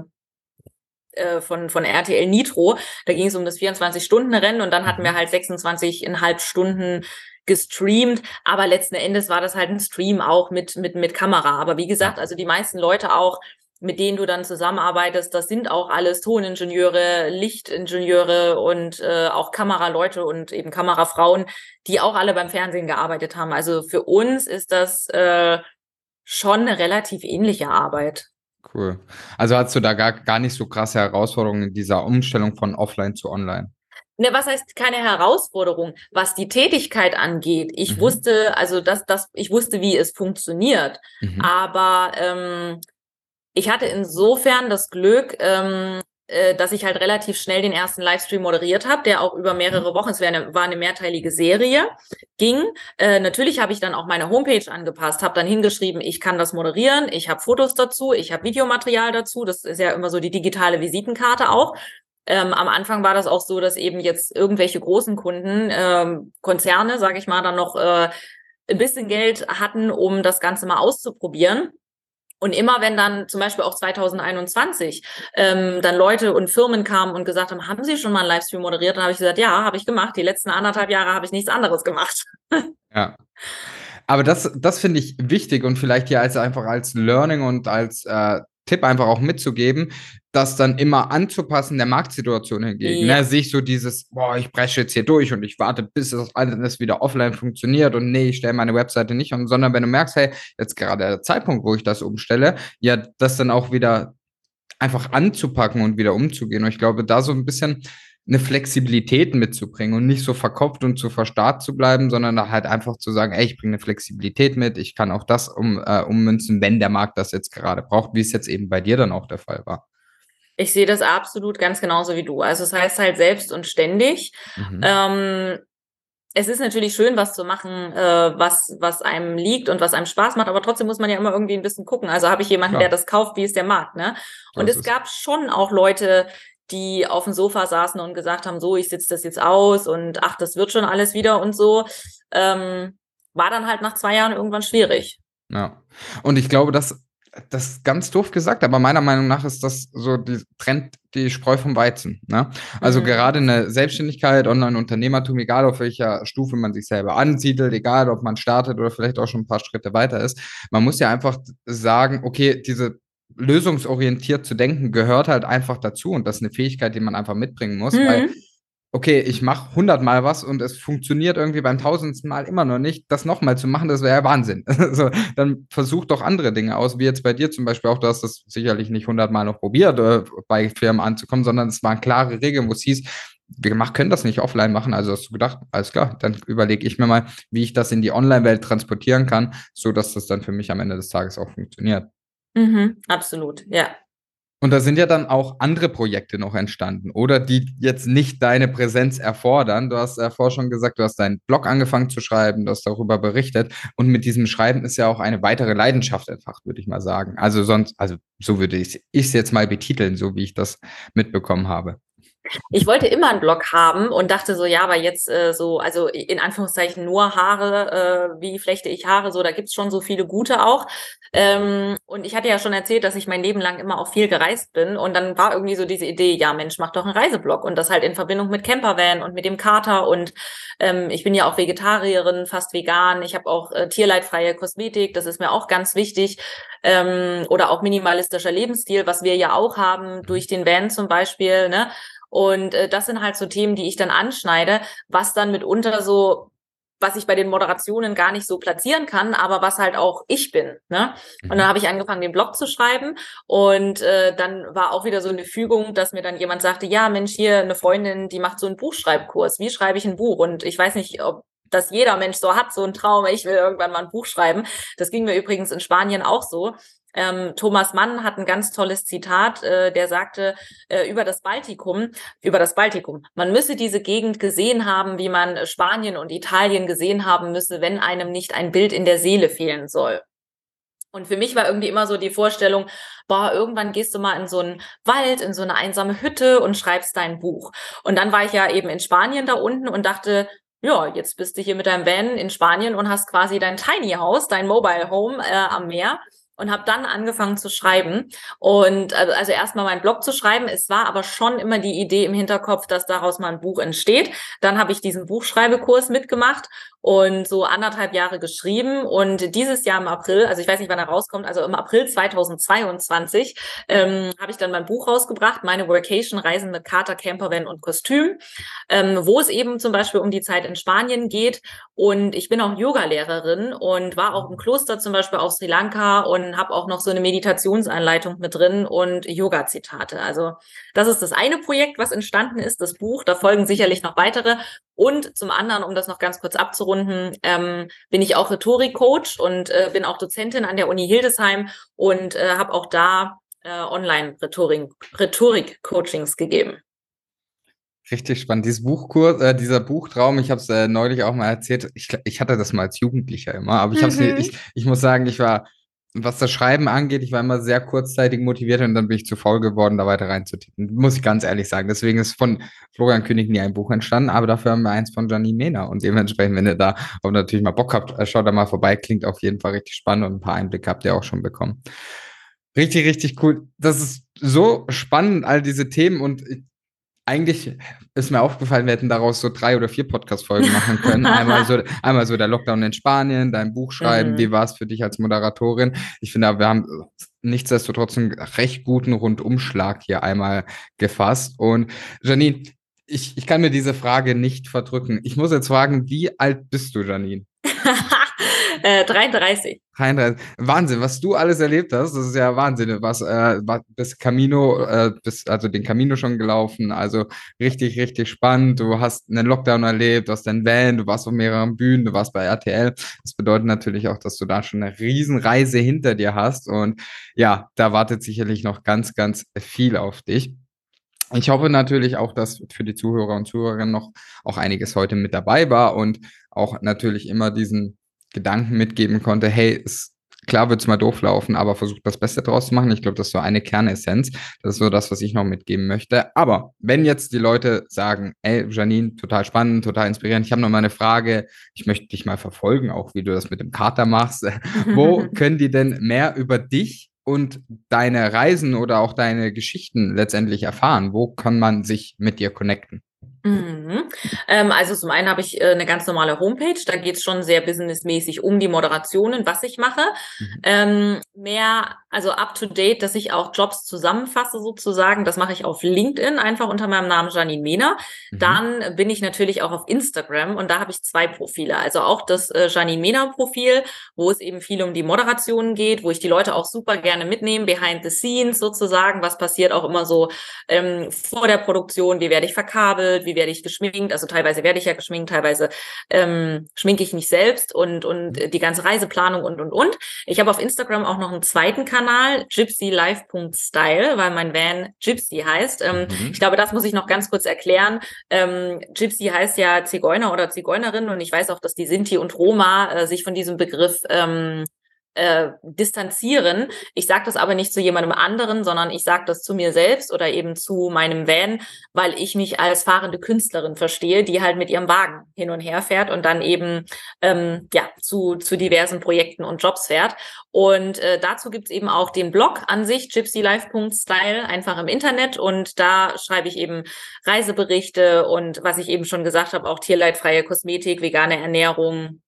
äh, von, von RTL Nitro. Da ging es um das 24-Stunden-Rennen und dann hatten wir halt 26,5 Stunden gestreamt, aber letzten Endes war das halt ein Stream auch mit, mit, mit Kamera. Aber wie gesagt, also die meisten Leute auch, mit denen du dann zusammenarbeitest, das sind auch alles Toningenieure, Lichtingenieure und äh, auch Kameraleute und eben Kamerafrauen, die auch alle beim Fernsehen gearbeitet haben. Also für uns ist das äh, schon eine relativ ähnliche Arbeit. Cool. Also hast du da gar, gar nicht so krasse Herausforderungen in dieser Umstellung von offline zu online? Ne, was heißt keine Herausforderung? Was die Tätigkeit angeht, ich Mhm. wusste, also dass das, ich wusste, wie es funktioniert. Mhm. Aber ähm, ich hatte insofern das Glück, ähm, äh, dass ich halt relativ schnell den ersten Livestream moderiert habe, der auch über mehrere Wochen, es war eine, war eine mehrteilige Serie, ging. Äh, natürlich habe ich dann auch meine Homepage angepasst, habe dann hingeschrieben, ich kann das moderieren, ich habe Fotos dazu, ich habe Videomaterial dazu. Das ist ja immer so die digitale Visitenkarte auch. Ähm, am Anfang war das auch so, dass eben jetzt irgendwelche großen Kunden, ähm, Konzerne, sage ich mal, dann noch äh, ein bisschen Geld hatten, um das Ganze mal auszuprobieren. Und immer wenn dann zum Beispiel auch 2021 ähm, dann Leute und Firmen kamen und gesagt haben, haben Sie schon mal einen Livestream moderiert? Dann habe ich gesagt, ja, habe ich gemacht. Die letzten anderthalb Jahre habe ich nichts anderes gemacht. Ja. Aber das, das finde ich wichtig und vielleicht hier als einfach als Learning und als äh, Tipp einfach auch mitzugeben, das dann immer anzupassen der Marktsituation hingegen. Ja. Ne? Sich so dieses, boah, ich breche jetzt hier durch und ich warte, bis das alles wieder offline funktioniert und nee, ich stelle meine Webseite nicht um, sondern wenn du merkst, hey, jetzt gerade der Zeitpunkt, wo ich das umstelle, ja, das dann auch wieder einfach anzupacken und wieder umzugehen. Und ich glaube, da so ein bisschen eine Flexibilität mitzubringen und nicht so verkopft und zu verstarrt zu bleiben, sondern da halt einfach zu sagen, ey, ich bringe eine Flexibilität mit, ich kann auch das um, äh, ummünzen, wenn der Markt das jetzt gerade braucht, wie es jetzt eben bei dir dann auch der Fall war. Ich sehe das absolut ganz genauso wie du. Also es heißt halt selbst und ständig. Mhm. Ähm, es ist natürlich schön, was zu machen, äh, was, was einem liegt und was einem Spaß macht, aber trotzdem muss man ja immer irgendwie ein bisschen gucken. Also habe ich jemanden, Klar. der das kauft, wie ist der Markt, ne? Und es es. gab schon auch Leute, die auf dem Sofa saßen und gesagt haben, so, ich sitze das jetzt aus und ach, das wird schon alles wieder und so. Ähm, war dann halt nach zwei Jahren irgendwann schwierig. Ja. Und ich glaube, das, das ist ganz doof gesagt, aber meiner Meinung nach ist das so die Trend, die Spreu vom Weizen. Ne? Also Mhm. gerade eine Selbstständigkeit, Online-Unternehmertum, egal auf welcher Stufe man sich selber ansiedelt, egal ob man startet oder vielleicht auch schon ein paar Schritte weiter ist, man muss ja einfach sagen, okay, diese lösungsorientiert zu denken gehört halt einfach dazu und das ist eine Fähigkeit, die man einfach mitbringen muss, weil Mhm. Okay, ich mache hundertmal was und es funktioniert irgendwie beim tausendsten Mal immer noch nicht, das nochmal zu machen, das wäre ja Wahnsinn. so, dann versuch doch andere Dinge aus, wie jetzt bei dir zum Beispiel auch, du hast das sicherlich nicht hundertmal noch probiert, äh, bei Firmen anzukommen, sondern es waren klare Regeln, wo es hieß, wir können das nicht offline machen. Also hast du gedacht, alles klar, dann überlege ich mir mal, wie ich das in die Online-Welt transportieren kann, so dass das dann für mich am Ende des Tages auch funktioniert. Mhm. Absolut, ja. Und da sind ja dann auch andere Projekte noch entstanden, oder die jetzt nicht deine Präsenz erfordern. Du hast ja vorher schon gesagt, du hast deinen Blog angefangen zu schreiben, du hast darüber berichtet. Und mit diesem Schreiben ist ja auch eine weitere Leidenschaft entfacht, würde ich mal sagen. Also sonst, also so würde ich es jetzt mal betiteln, so wie ich das mitbekommen habe. Ich wollte immer einen Blog haben und dachte so, ja, aber jetzt äh, so, also in Anführungszeichen nur Haare, äh, wie flechte ich Haare, so, da gibt's schon so viele gute auch. Ähm, und ich hatte ja schon erzählt, dass ich mein Leben lang immer auch viel gereist bin. Und dann war irgendwie so diese Idee, ja, Mensch, mach doch einen Reiseblog. Und das halt in Verbindung mit Campervan und mit dem Kater. Und ähm, ich bin ja auch Vegetarierin, fast vegan. Ich habe auch äh, tierleidfreie Kosmetik, das ist mir auch ganz wichtig. Ähm, oder auch minimalistischer Lebensstil, was wir ja auch haben durch den Van zum Beispiel, ne? Und äh, das sind halt so Themen, die ich dann anschneide, was dann mitunter so was ich bei den Moderationen gar nicht so platzieren kann, aber was halt auch ich bin. Ne? Und dann mhm. habe ich angefangen, den Blog zu schreiben und äh, dann war auch wieder so eine Fügung, dass mir dann jemand sagte, ja Mensch, hier eine Freundin, die macht so einen Buchschreibkurs. Wie schreibe ich ein Buch? Und ich weiß nicht, ob das jeder Mensch so hat, so ein Traum, ich will irgendwann mal ein Buch schreiben. Das ging mir übrigens in Spanien auch so. Ähm, Thomas Mann hat ein ganz tolles Zitat, äh, der sagte äh, über das Baltikum, über das Baltikum. Man müsse diese Gegend gesehen haben, wie man Spanien und Italien gesehen haben müsse, wenn einem nicht ein Bild in der Seele fehlen soll. Und für mich war irgendwie immer so die Vorstellung, boah, irgendwann gehst du mal in so einen Wald, in so eine einsame Hütte und schreibst dein Buch. Und dann war ich ja eben in Spanien da unten und dachte, ja, jetzt bist du hier mit deinem Van in Spanien und hast quasi dein Tiny House, dein Mobile Home äh, am Meer und habe dann angefangen zu schreiben und also, also erstmal meinen Blog zu schreiben. Es war aber schon immer die Idee im Hinterkopf, dass daraus mal ein Buch entsteht. Dann habe ich diesen Buchschreibekurs mitgemacht und so anderthalb Jahre geschrieben und dieses Jahr im April, also ich weiß nicht, wann er rauskommt, also im April 2022 ähm, habe ich dann mein Buch rausgebracht, meine Workation Reisen mit Kater, Campervan und Kostüm, ähm, wo es eben zum Beispiel um die Zeit in Spanien geht und ich bin auch Yoga-Lehrerin und war auch im Kloster zum Beispiel auf Sri Lanka und habe auch noch so eine Meditationsanleitung mit drin und Yoga-Zitate. Also das ist das eine Projekt, was entstanden ist, das Buch. Da folgen sicherlich noch weitere. Und zum anderen, um das noch ganz kurz abzurunden, ähm, bin ich auch Rhetorik-Coach und äh, bin auch Dozentin an der Uni Hildesheim und äh, habe auch da äh, Online-Rhetorik-Coachings gegeben. Richtig spannend. Dieses Buchkurs, äh, dieser Buchtraum, ich habe es äh, neulich auch mal erzählt. Ich, ich hatte das mal als Jugendlicher immer, aber ich, mhm. ich, ich muss sagen, ich war was das Schreiben angeht, ich war immer sehr kurzzeitig motiviert und dann bin ich zu faul geworden, da weiter reinzutippen. Muss ich ganz ehrlich sagen. Deswegen ist von Florian König nie ein Buch entstanden, aber dafür haben wir eins von Janine Mena. Und dementsprechend, wenn ihr da auch natürlich mal Bock habt, äh, schaut da mal vorbei. Klingt auf jeden Fall richtig spannend und ein paar Einblicke habt ihr auch schon bekommen. Richtig, richtig cool. Das ist so spannend, all diese Themen und eigentlich ist mir aufgefallen, wir hätten daraus so drei oder vier Podcast-Folgen machen können. einmal, so, einmal so der Lockdown in Spanien, dein Buch schreiben, mhm. wie war es für dich als Moderatorin? Ich finde, wir haben nichtsdestotrotz einen recht guten Rundumschlag hier einmal gefasst. Und Janine, ich, ich kann mir diese Frage nicht verdrücken. Ich muss jetzt fragen, wie alt bist du, Janine? äh, 33. 33. Wahnsinn, was du alles erlebt hast, das ist ja Wahnsinn. Was äh, bis Camino, äh, bis, also den Camino schon gelaufen, also richtig, richtig spannend. Du hast einen Lockdown erlebt, du hast dein Van, du warst auf mehreren Bühnen, du warst bei RTL. Das bedeutet natürlich auch, dass du da schon eine Riesenreise hinter dir hast. Und ja, da wartet sicherlich noch ganz, ganz viel auf dich. Ich hoffe natürlich auch, dass für die Zuhörer und Zuhörerinnen noch auch einiges heute mit dabei war und auch natürlich immer diesen Gedanken mitgeben konnte, hey, es, klar wird es mal doof laufen, aber versucht das Beste draus zu machen. Ich glaube, das ist so eine Kernessenz. Das ist so das, was ich noch mitgeben möchte. Aber wenn jetzt die Leute sagen, ey, Janine, total spannend, total inspirierend, ich habe noch mal eine Frage, ich möchte dich mal verfolgen, auch wie du das mit dem Kater machst. Wo können die denn mehr über dich und deine Reisen oder auch deine Geschichten letztendlich erfahren? Wo kann man sich mit dir connecten? Mhm. Ähm, also zum einen habe ich äh, eine ganz normale Homepage, da geht es schon sehr businessmäßig um die Moderationen, was ich mache. Mhm. Ähm, mehr, also up to date, dass ich auch Jobs zusammenfasse sozusagen. Das mache ich auf LinkedIn, einfach unter meinem Namen Janine Mehner. Mhm. Dann bin ich natürlich auch auf Instagram und da habe ich zwei Profile. Also auch das äh, Janine Mehner Profil, wo es eben viel um die Moderationen geht, wo ich die Leute auch super gerne mitnehme, behind the scenes sozusagen. Was passiert auch immer so ähm, vor der Produktion? Wie werde ich verkabelt? Wie werde ich geschminkt? Also teilweise werde ich ja geschminkt, teilweise ähm, schminke ich mich selbst und, und die ganze Reiseplanung und, und, und. Ich habe auf Instagram auch noch einen zweiten Kanal, gypsylife.style, weil mein Van Gypsy heißt. Ähm, mhm. Ich glaube, das muss ich noch ganz kurz erklären. Ähm, Gypsy heißt ja Zigeuner oder Zigeunerin und ich weiß auch, dass die Sinti und Roma äh, sich von diesem Begriff ähm, äh, distanzieren. Ich sage das aber nicht zu jemandem anderen, sondern ich sage das zu mir selbst oder eben zu meinem Van, weil ich mich als fahrende Künstlerin verstehe, die halt mit ihrem Wagen hin und her fährt und dann eben ähm, ja zu, zu diversen Projekten und Jobs fährt. Und äh, dazu gibt's eben auch den Blog an sich, gypsylife.style, einfach im Internet. Und da schreibe ich eben Reiseberichte und was ich eben schon gesagt habe, auch tierleidfreie Kosmetik, vegane Ernährung,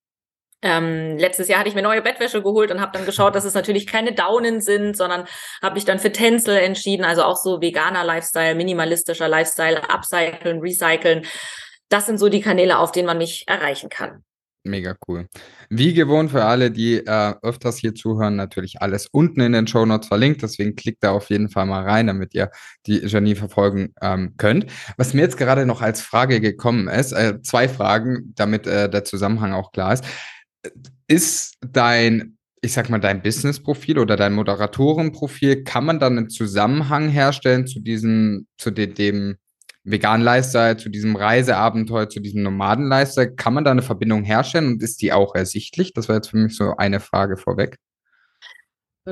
ähm, letztes Jahr hatte ich mir neue Bettwäsche geholt und habe dann geschaut, dass es natürlich keine Daunen sind, sondern habe mich dann für Tänzel entschieden, also auch so veganer Lifestyle, minimalistischer Lifestyle, upcyclen, recyceln. Das sind so die Kanäle, auf denen man mich erreichen kann. Mega cool. Wie gewohnt für alle, die äh, öfters hier zuhören, natürlich alles unten in den Show Notes verlinkt. Deswegen klickt da auf jeden Fall mal rein, damit ihr die Janine verfolgen ähm, könnt. Was mir jetzt gerade noch als Frage gekommen ist, äh, zwei Fragen, damit äh, der Zusammenhang auch klar ist. Ist dein, ich sag mal, dein Business-Profil oder dein Moderatorenprofil, kann man dann einen Zusammenhang herstellen zu diesem, zu de dem veganen Lifestyle, zu diesem Reiseabenteuer, zu diesem Nomaden-Lifestyle, kann man da eine Verbindung herstellen und ist die auch ersichtlich? Das war jetzt für mich so eine Frage vorweg.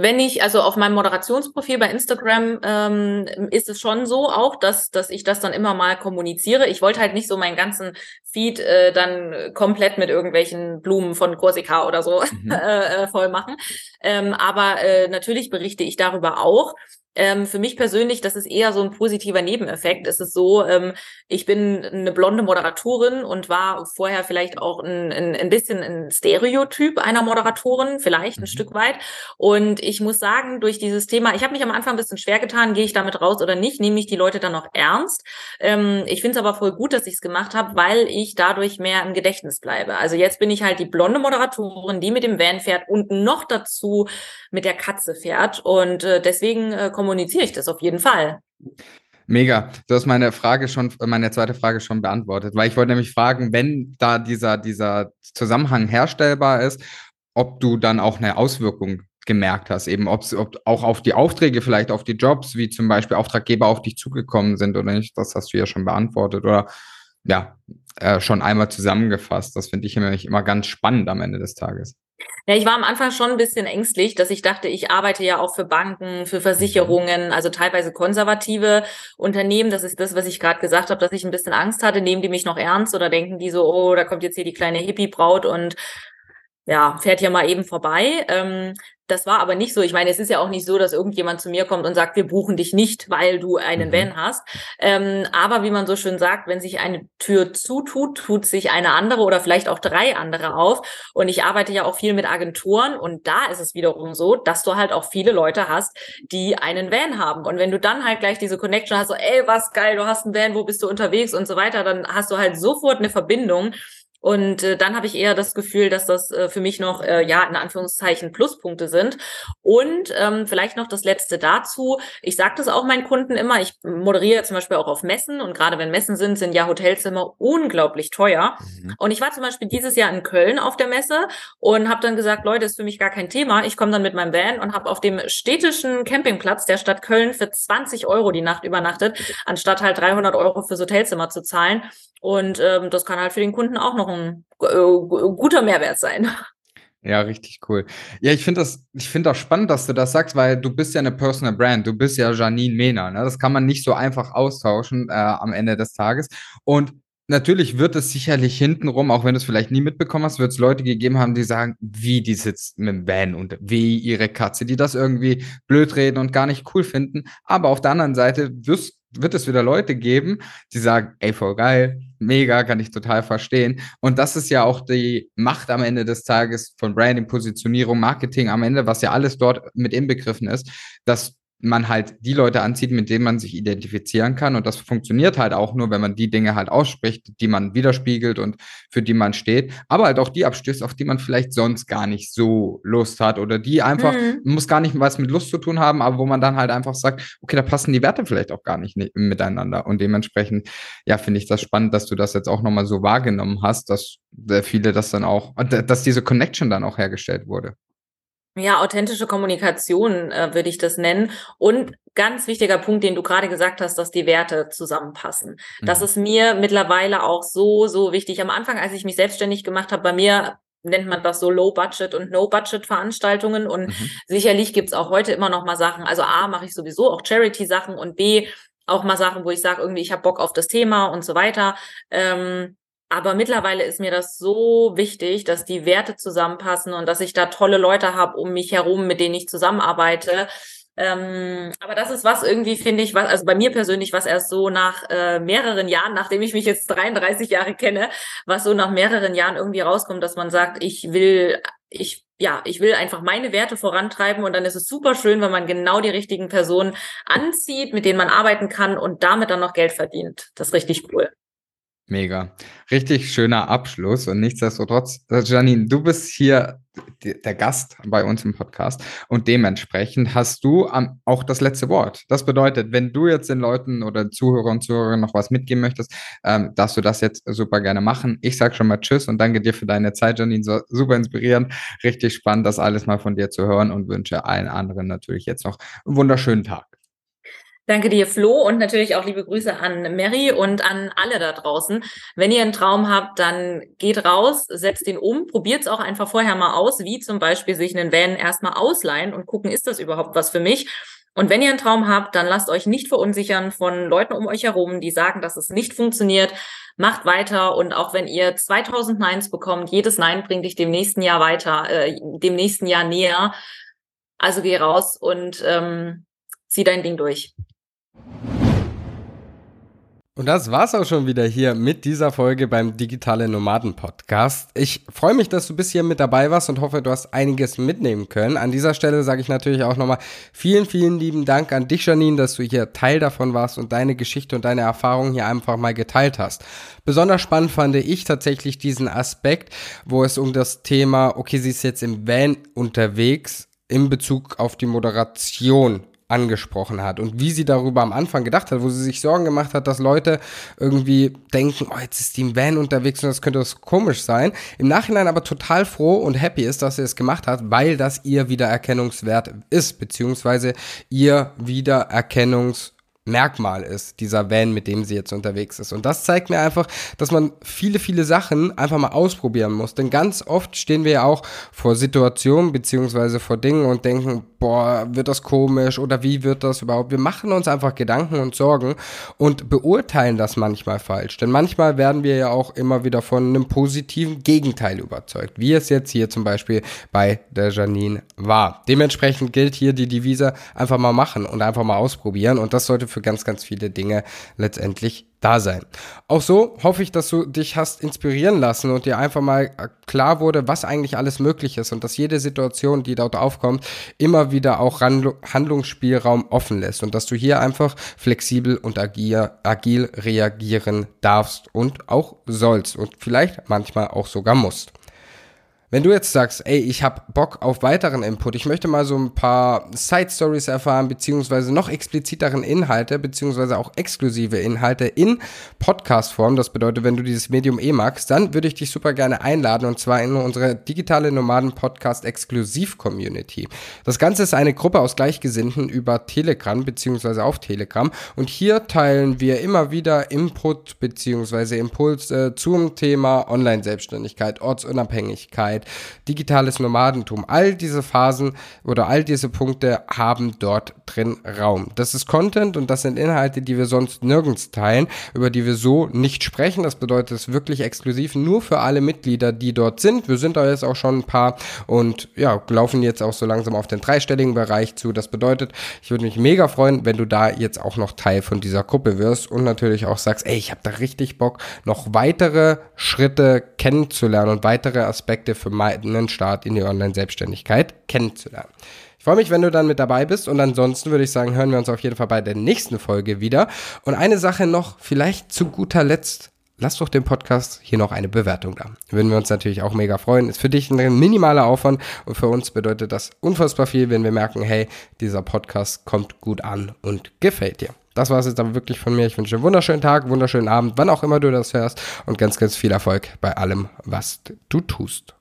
Wenn ich, also auf meinem Moderationsprofil bei Instagram ähm, ist es schon so auch, dass, dass ich das dann immer mal kommuniziere. Ich wollte halt nicht so meinen ganzen Feed äh, dann komplett mit irgendwelchen Blumen von Korsika oder so mhm. äh, voll machen. Ähm, aber äh, natürlich berichte ich darüber auch. Ähm, für mich persönlich, das ist eher so ein positiver Nebeneffekt. Es ist so, ähm, ich bin eine blonde Moderatorin und war vorher vielleicht auch ein, ein, ein bisschen ein Stereotyp einer Moderatorin, vielleicht ein mhm. Stück weit. Und ich muss sagen, durch dieses Thema, ich habe mich am Anfang ein bisschen schwer getan, gehe ich damit raus oder nicht, nehme ich die Leute dann noch ernst. Ähm, ich finde es aber voll gut, dass ich es gemacht habe, weil ich dadurch mehr im Gedächtnis bleibe. Also jetzt bin ich halt die blonde Moderatorin, die mit dem Van fährt und noch dazu mit der Katze fährt. Und äh, deswegen äh, kommuniziere ich das auf jeden Fall. Mega. Du hast meine Frage schon, meine zweite Frage schon beantwortet, weil ich wollte nämlich fragen, wenn da dieser, dieser Zusammenhang herstellbar ist, ob du dann auch eine Auswirkung gemerkt hast, eben ob auch auf die Aufträge, vielleicht auf die Jobs, wie zum Beispiel Auftraggeber auf dich zugekommen sind oder nicht, das hast du ja schon beantwortet oder ja, äh, schon einmal zusammengefasst. Das finde ich immer, immer ganz spannend am Ende des Tages. Ja, ich war am Anfang schon ein bisschen ängstlich, dass ich dachte, ich arbeite ja auch für Banken, für Versicherungen, also teilweise konservative Unternehmen. Das ist das, was ich gerade gesagt habe, dass ich ein bisschen Angst hatte. Nehmen die mich noch ernst oder denken die so, oh, da kommt jetzt hier die kleine Hippie-Braut und ja, fährt hier mal eben vorbei. Ähm, das war aber nicht so. Ich meine, es ist ja auch nicht so, dass irgendjemand zu mir kommt und sagt, wir buchen dich nicht, weil du einen mhm. Van hast. Ähm, aber wie man so schön sagt, wenn sich eine Tür zutut, tut sich eine andere oder vielleicht auch drei andere auf. Und ich arbeite ja auch viel mit Agenturen und da ist es wiederum so, dass du halt auch viele Leute hast, die einen Van haben. Und wenn du dann halt gleich diese Connection hast, so, ey, was geil, du hast einen Van, wo bist du unterwegs und so weiter, dann hast du halt sofort eine Verbindung und äh, dann habe ich eher das Gefühl, dass das äh, für mich noch, äh, ja, in Anführungszeichen Pluspunkte sind. Und ähm, vielleicht noch das Letzte dazu. Ich sage das auch meinen Kunden immer. Ich moderiere zum Beispiel auch auf Messen. Und gerade wenn Messen sind, sind ja Hotelzimmer unglaublich teuer. Mhm. Und ich war zum Beispiel dieses Jahr in Köln auf der Messe und habe dann gesagt, Leute, ist für mich gar kein Thema. Ich komme dann mit meinem Van und habe auf dem städtischen Campingplatz der Stadt Köln für 20 Euro die Nacht übernachtet, anstatt halt 300 Euro fürs Hotelzimmer zu zahlen. Und ähm, das kann halt für den Kunden auch noch ein äh, guter Mehrwert sein. Ja, richtig cool. Ja, ich finde das, ich finde auch spannend, dass du das sagst, weil du bist ja eine Personal Brand, du bist ja Janine Mehner, ne? Das kann man nicht so einfach austauschen äh, am Ende des Tages. Und natürlich wird es sicherlich hintenrum, auch wenn du es vielleicht nie mitbekommen hast, wird es Leute gegeben haben, die sagen, wie die sitzt mit dem Van und wie ihre Katze, die das irgendwie blöd reden und gar nicht cool finden. Aber auf der anderen Seite wirst wird es wieder Leute geben, die sagen, ey, voll geil, mega, kann ich total verstehen. Und das ist ja auch die Macht am Ende des Tages von Branding, Positionierung, Marketing am Ende, was ja alles dort mit inbegriffen ist, dass man halt die Leute anzieht, mit denen man sich identifizieren kann. Und das funktioniert halt auch nur, wenn man die Dinge halt ausspricht, die man widerspiegelt und für die man steht. Aber halt auch die abstößt, auf die man vielleicht sonst gar nicht so Lust hat oder die einfach, mhm. muss gar nicht was mit Lust zu tun haben, aber wo man dann halt einfach sagt, okay, da passen die Werte vielleicht auch gar nicht miteinander. Und dementsprechend, ja, finde ich das spannend, dass du das jetzt auch nochmal so wahrgenommen hast, dass viele das dann auch, dass diese Connection dann auch hergestellt wurde. Ja, authentische Kommunikation äh, würde ich das nennen. Und ganz wichtiger Punkt, den du gerade gesagt hast, dass die Werte zusammenpassen. Mhm. Das ist mir mittlerweile auch so, so wichtig. Am Anfang, als ich mich selbstständig gemacht habe, bei mir nennt man das so Low-Budget und No-Budget-Veranstaltungen. Und mhm. sicherlich gibt's auch heute immer noch mal Sachen. Also A, mache ich sowieso auch Charity-Sachen und B, auch mal Sachen, wo ich sage, irgendwie, ich habe Bock auf das Thema und so weiter. Ähm, aber mittlerweile ist mir das so wichtig, dass die Werte zusammenpassen und dass ich da tolle Leute habe um mich herum, mit denen ich zusammenarbeite. Ähm, aber das ist was irgendwie, finde ich, was, also bei mir persönlich, was erst so nach äh, mehreren Jahren, nachdem ich mich jetzt 33 Jahre kenne, was so nach mehreren Jahren irgendwie rauskommt, dass man sagt, ich will, ich, ja, ich will einfach meine Werte vorantreiben und dann ist es super schön, wenn man genau die richtigen Personen anzieht, mit denen man arbeiten kann und damit dann noch Geld verdient. Das ist richtig cool. Mega. Richtig schöner Abschluss und nichtsdestotrotz, äh, Janine, du bist hier der Gast bei uns im Podcast und dementsprechend hast du auch das letzte Wort. Das bedeutet, wenn du jetzt den Leuten oder Zuhörern und Zuhörern noch was mitgeben möchtest, ähm, darfst du das jetzt super gerne machen. Ich sage schon mal Tschüss und danke dir für deine Zeit, Janine. Super inspirierend, richtig spannend, das alles mal von dir zu hören und wünsche allen anderen natürlich jetzt noch einen wunderschönen Tag. Danke dir, Flo, und natürlich auch liebe Grüße an Mary und an alle da draußen. Wenn ihr einen Traum habt, dann geht raus, setzt den um, probiert es auch einfach vorher mal aus, wie zum Beispiel sich einen Van erstmal ausleihen und gucken, ist das überhaupt was für mich? Und wenn ihr einen Traum habt, dann lasst euch nicht verunsichern von Leuten um euch herum, die sagen, dass es nicht funktioniert. Macht weiter und auch wenn ihr 2000 Neins bekommt, jedes Nein bringt dich dem nächsten Jahr weiter, äh, dem nächsten Jahr näher. Also geh raus und ähm, zieh dein Ding durch. Und das war's auch schon wieder hier mit dieser Folge beim Digitale Nomaden Podcast. Ich freue mich, dass du bis hier mit dabei warst und hoffe, du hast einiges mitnehmen können. An dieser Stelle sage ich natürlich auch nochmal vielen, vielen lieben Dank an dich, Janine, dass du hier Teil davon warst und deine Geschichte und deine Erfahrungen hier einfach mal geteilt hast. Besonders spannend fand ich tatsächlich diesen Aspekt, wo es um das Thema, okay, sie ist jetzt im Van unterwegs, in Bezug auf die Moderation angesprochen hat und wie sie darüber am Anfang gedacht hat, wo sie sich Sorgen gemacht hat, dass Leute irgendwie denken, oh, jetzt ist die Van unterwegs und das könnte das komisch sein. Im Nachhinein aber total froh und happy ist, dass sie es gemacht hat, weil das ihr Wiedererkennungswert ist, beziehungsweise ihr Wiedererkennungs Merkmal ist, dieser Van, mit dem sie jetzt unterwegs ist. Und das zeigt mir einfach, dass man viele, viele Sachen einfach mal ausprobieren muss. Denn ganz oft stehen wir ja auch vor Situationen beziehungsweise vor Dingen und denken, boah, wird das komisch oder wie wird das überhaupt? Wir machen uns einfach Gedanken und Sorgen und beurteilen das manchmal falsch. Denn manchmal werden wir ja auch immer wieder von einem positiven Gegenteil überzeugt, wie es jetzt hier zum Beispiel bei der Janine war. Dementsprechend gilt hier die Devise einfach mal machen und einfach mal ausprobieren und das sollte für ganz, ganz viele Dinge letztendlich da sein. Auch so hoffe ich, dass du dich hast inspirieren lassen und dir einfach mal äh, klar wurde, was eigentlich alles möglich ist und dass jede Situation, die dort aufkommt, immer wieder auch Handlungsspielraum offen lässt und dass du hier einfach flexibel und agil, agil reagieren darfst und auch sollst und vielleicht manchmal auch sogar musst. Wenn du jetzt sagst, ey, ich habe Bock auf weiteren Input, ich möchte mal so ein paar Side Stories erfahren, beziehungsweise noch expliziteren Inhalte, beziehungsweise auch exklusive Inhalte in Podcast-Form, das bedeutet, wenn du dieses Medium eh magst, dann würde ich dich super gerne einladen und zwar in unsere digitale Nomaden-Podcast Exklusiv-Community. Das Ganze ist eine Gruppe aus Gleichgesinnten über Telegram, beziehungsweise auf Telegram und hier teilen wir immer wieder Input, beziehungsweise Impulse zum Thema Online-Selbstständigkeit, Ortsunabhängigkeit, Sicherheit, digitales Nomadentum. All diese Phasen oder all diese Punkte haben dort drin Raum. Das ist Content und das sind Inhalte, die wir sonst nirgends teilen, über die wir so nicht sprechen. Das bedeutet, es ist wirklich exklusiv nur für alle Mitglieder, die dort sind. Wir sind da jetzt auch schon ein paar und ja, laufen jetzt auch so langsam auf den dreistelligen Bereich zu. Das bedeutet, ich würde mich mega freuen, wenn du da jetzt auch noch Teil von dieser Gruppe wirst und natürlich auch sagst, ey, ich habe da richtig Bock, noch weitere Schritte kennenzulernen und weitere Aspekte für meinen Start in die Online-Selbstständigkeit kennenzulernen. Ich freue mich, wenn du dann mit dabei bist und ansonsten würde ich sagen, hören wir uns auf jeden Fall bei der nächsten Folge wieder. Und eine Sache noch, vielleicht zu guter Letzt, lass doch dem Podcast hier noch eine Bewertung da. Würden wir uns natürlich auch mega freuen. Ist für dich ein minimaler Aufwand und für uns bedeutet das unfassbar viel, wenn wir merken, hey, dieser Podcast kommt gut an und gefällt dir. Das war es jetzt aber wirklich von mir. Ich wünsche einen wunderschönen Tag, wunderschönen Abend, wann auch immer du das hörst und ganz, ganz viel Erfolg bei allem, was du tust.